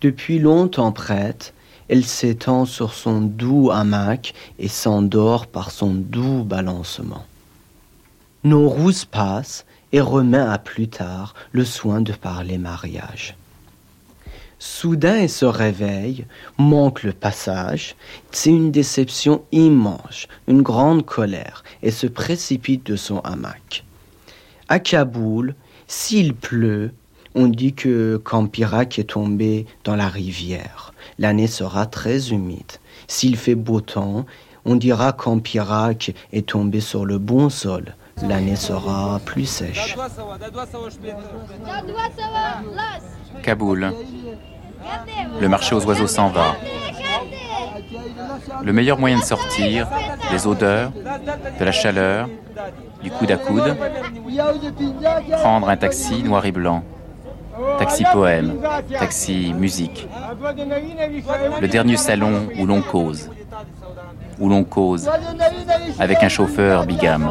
Depuis longtemps prête, elle s'étend sur son doux hamac et s'endort par son doux balancement. Nowruz passe et remet à plus tard le soin de parler mariage. Soudain, elle se réveille, manque le passage. C'est une déception immense, une grande colère, et se précipite de son hamac. À Kaboul, s'il pleut, on dit que Campirak est tombé dans la rivière. L'année sera très humide. S'il fait beau temps, on dira qu'Ampirak est tombé sur le bon sol. L'année sera plus sèche. Kaboul. Le marché aux oiseaux s'en va. Le meilleur moyen de sortir, des odeurs, de la chaleur, du coude à coude, prendre un taxi noir et blanc, taxi poème, taxi musique, le dernier salon où l'on cause, où l'on cause, avec un chauffeur bigame.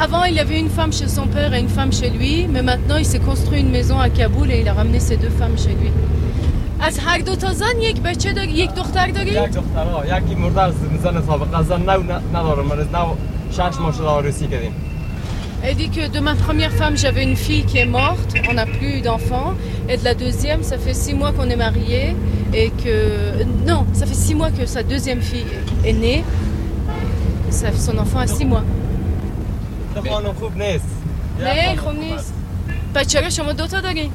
Avant, il y avait une femme chez son père et une femme chez lui, mais maintenant, il s'est construit une maison à Kaboul et il a ramené ses deux femmes chez lui. از هر دو تا زن یک بچه داری یک دختر داری؟ یک دختر ها یکی مرده از زن سابق از زن نو ن- ندارم من از نو شش ماه شده عروسی کردیم Elle dit que de ma première femme, j'avais une fille qui est morte, on n'a plus d'enfants. Et de la deuxième, ça fait six mois qu'on est mariés. Et que. Non, ça fait six mois que sa deuxième fille est née. Ça, son enfant a six mois. ده خانم خوب نیست نه خوب نیست پس چرا شما دوتا داری؟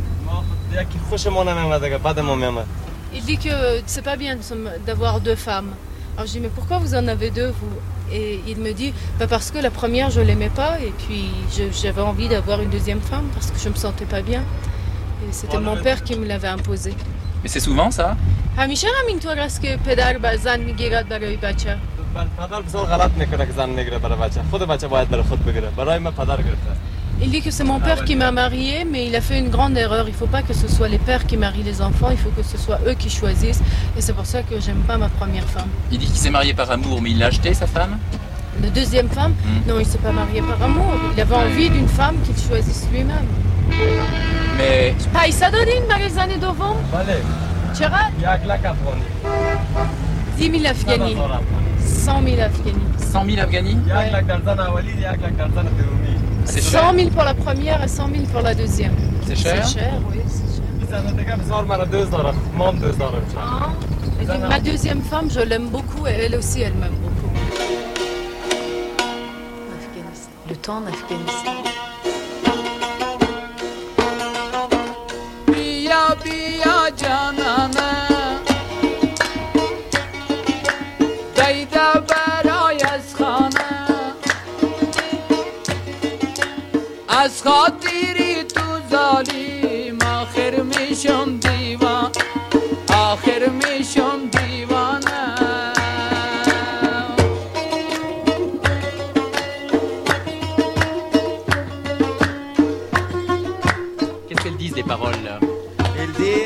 یکی خوشمان نمیامد که بعد ما میامد Il dit que c'est pas bien de se- d'avoir deux femmes. Alors je dis mais pourquoi vous en avez deux vous Et il me dit bah parce que la première je l'aimais pas et puis je- j'avais envie d'avoir une deuxième femme parce que je me sentais pas bien. Et c'était mon père qui me l'avait imposé. Mais c'est souvent ça همیشه همینطور است که پدر به زن میگیرد برای بچه پدر بسیار غلط میکنه که زن میگیره برای بچه خود بچه باید برای خود بگیره برای من پدر گرفته Il dit que c'est mon père qui m'a marié, mais il a fait une grande erreur. Il ne faut pas que ce soit les pères qui marient les enfants, il faut que ce soit eux qui choisissent. Et c'est pour ça que j'aime pas ma première femme. Il dit qu'il s'est marié par amour, mais il l'a acheté, sa femme La deuxième femme, Hmm. non, il s'est pas marié par amour. Il avait envie d'une femme qu'il choisisse lui-même. Mais پیسه دادین برای زن دوم؟ بله چقدر؟ یک لک افغانی 10 000 افغانی 100 000 Afghani. 100 000 Afghani ouais. 100 000 pour la première et 100 000 pour la deuxième. C'est cher C'est cher, oui, c'est cher. Ah, ma deuxième femme, je l'aime beaucoup et elle aussi, elle m'aime beaucoup. Le temps en Afghanistan. خاطری تو ظالم آخر میشم دیوان آخر میشم دیوانه qu'est-ce qu'elles disent les paroles là Elle dit,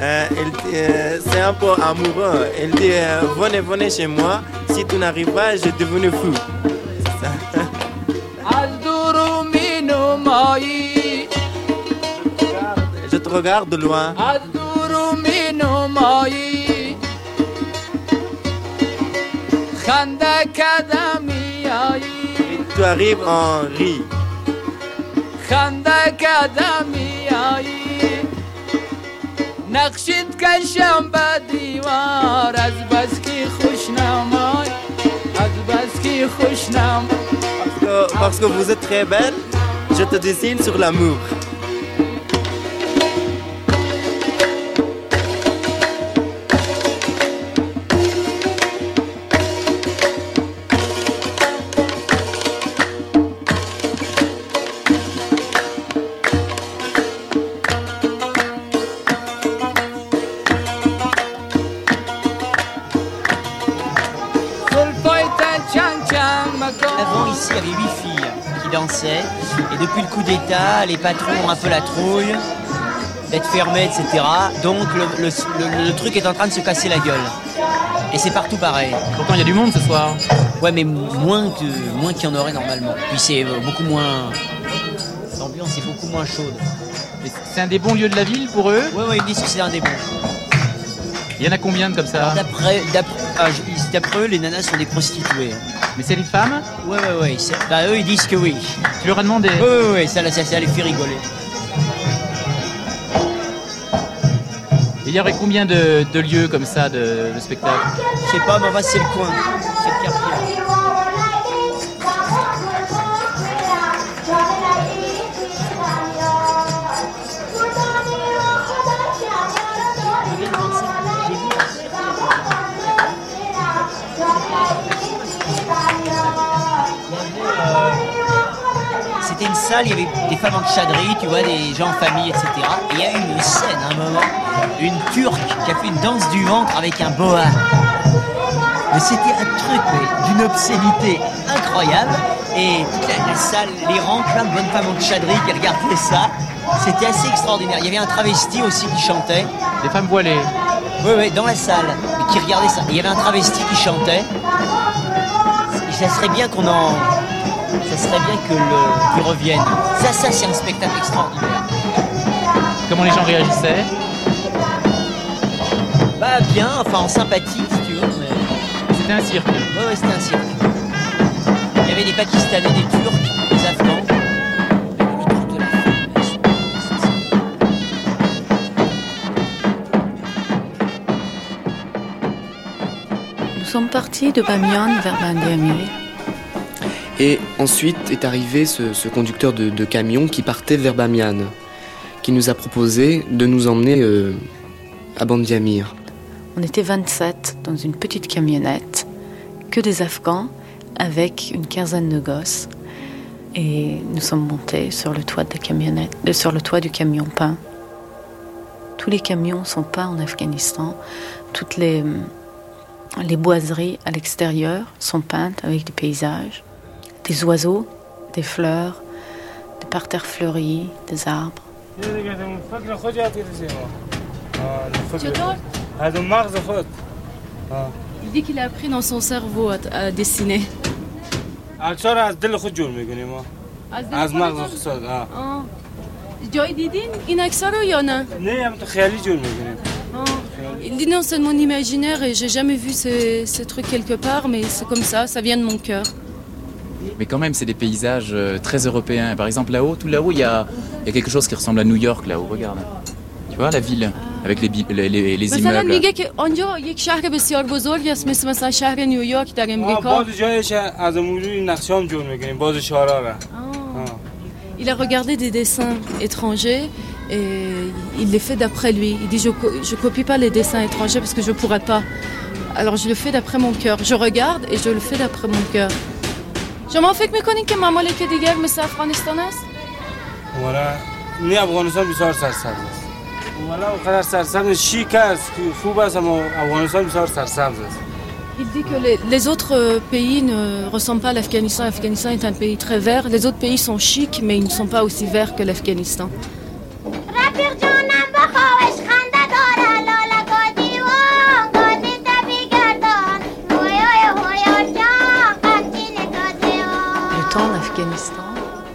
euh, elle dit, euh, c'est un peu amoureux. Elle dit, euh, venez, venez chez moi. Si tu n'arrives pas, je suis devenu fou. regarde de loin. از دور می نمایی خنده کده میایی Tu arrives en riz. خنده کده میایی نقشت کشم به دیوار از بس که خوش نمای از بس که خوش نمای Parce que, parce que vous êtes très belle, je te dessine sur l'amour. Depuis le coup d'État, les patrons ont un peu la trouille d'être fermés, etc. Donc le, le- le- le truc est en train de se casser la gueule. Et c'est partout pareil. Pourtant, il y a du monde ce soir. Ouais, mais moins que moins qu'il y en aurait normalement. Puis c'est euh, beaucoup moins. L'ambiance est beaucoup moins chaude. C'est un des bons lieux de la ville pour eux Ouais, ouais, ils disent que c'est un des bons. Il y en a combien comme ça D'après, ah, d'après eux, les nanas sont des prostituées. Mais c'est les femmes Ouais, ouais, ouais. c'est- Bah, eux, ils disent que oui. Tu leur as demandé Ouais, ouais, ouais, ça, ça, ça les fait rigoler. Il y aurait combien de, de lieux comme ça de, de spectacle Je sais pas, mais enfin, c'est le coin. Salle, il y avait des femmes en tchadri, tu vois, des gens en famille, etc. Et il y a eu une scène à un moment, une turque qui a fait une danse du ventre avec un boa. Mais c'était un truc d'une obscénité incroyable. Et toute la, la salle, les rangs, plein de bonnes femmes en tchadri qui regardaient ça. C'était assez extraordinaire. Il y avait un travesti aussi qui chantait. Des femmes voilées Oui, oui, dans la salle, qui regardait ça. Il y avait un travesti qui chantait. Et ça serait bien qu'on en. Ça serait bien que le... qu'il revienne. Ça, ça, c'est un spectacle extraordinaire. Comment les gens réagissaient? Bah, bien, enfin en sympathie, si tu veux. mais- C'était un cirque. Ouais, ouais, c'était un cirque. Il y avait des Pakistanais, des Turcs, des Afghans. Nous sommes partis de Bamiyan vers Bandiamir. Et ensuite est arrivé ce, conducteur de, camion qui partait vers Bamiyan, qui nous a proposé de nous emmener euh, à Bandiamir. On était 27 dans une petite camionnette, que des Afghans, avec une quinzaine de gosses. Et nous sommes montés sur le toit de la camionnette, euh, sur le toit du camion peint. Tous les camions sont peints en Afghanistan. Toutes les, les boiseries à l'extérieur sont peintes avec des paysages, des oiseaux, des fleurs, des parterres fleuris, des arbres. Il dit qu'il a appris dans son cerveau à, à dessiner. از مغز خود آه. آه. جای دیدین این عکس‌ها رو یا نه؟ نه هم تو خیالی جور میکنیم Il dit non, c'est de mon imaginaire et j'ai jamais vu ces, ces trucs quelque part, mais c'est comme ça, ça vient de mon cœur. mais quand même, c'est des paysages euh, très européens. Par exemple, là-haut, tout là-haut, il y, a, quelque chose qui ressemble à New York, là-haut, regarde. Tu vois, la ville, avec les, les, les, les immeubles. Il a regardé des dessins étrangers et il les fait d'après lui. Il dit, je ne copie pas les dessins étrangers parce que je ne pourrais pas. Alors je le fais d'après mon cœur. Je regarde et je le fais d'après mon cœur. شما فکر میکنین که ممالک دیگر مثل افغانستان است؟ ولا نه افغانستان بسیار سرسبز است ولا اونقدر سرسبز شیک است که خوب است اما افغانستان بسیار سرسبز است Il dit que les, les autres euh, pays ne ressemblent pas à l'Afghanistan. L'Afghanistan est un pays très vert. Les autres pays sont chics, mais ils ne sont pas aussi verts que l'Afghanistan.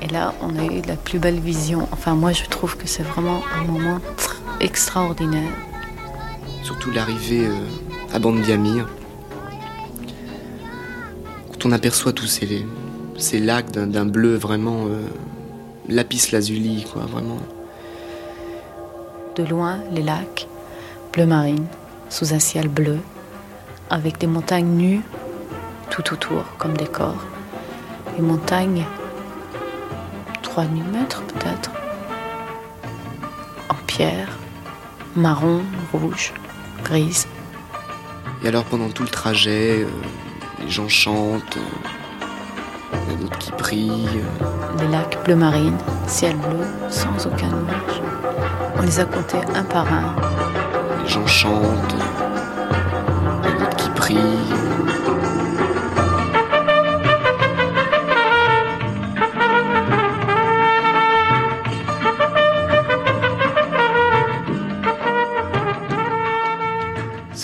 Et là, on a eu la plus belle vision. Enfin, moi, je trouve que c'est vraiment un moment tr- extraordinaire. Surtout l'arrivée euh, à Bande Amir. Quand on aperçoit tous ces, ces lacs d'un d'un bleu vraiment euh, lapis lazuli, quoi, vraiment. De loin, les lacs, bleu marine, sous un ciel bleu, avec des montagnes nues tout autour comme décor. Les montagnes, 3000 mètres peut-être, en pierre, marron, rouge, grise. Et alors pendant tout le trajet, euh, les gens chantent, euh, il y en a d'autres qui prient. euh, Les lacs bleu marine, ciel bleu, sans aucun nuage. On les a comptés un par un. les gens chantent, euh, il y en a d'autres qui prient.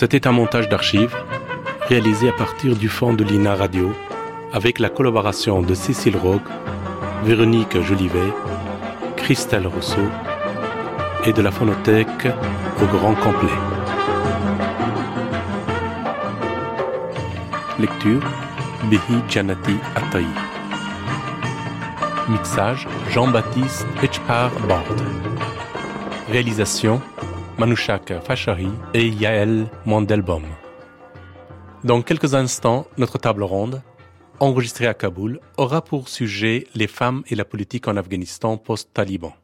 C'était un montage d'archives réalisé à partir du fond de l'INA Radio avec la collaboration de Cécile Rogue, Véronique Jolivet, Christelle Rousseau et de la phonothèque au grand complet. Lecture Behi Janati Ataï. Mixage Jean-Baptiste Etchpar Borde. Réalisation Manushak Fashari et Yael Mandelbaum. Dans quelques instants, notre table ronde, enregistrée à Kaboul, aura pour sujet les femmes et la politique en Afghanistan post-Taliban.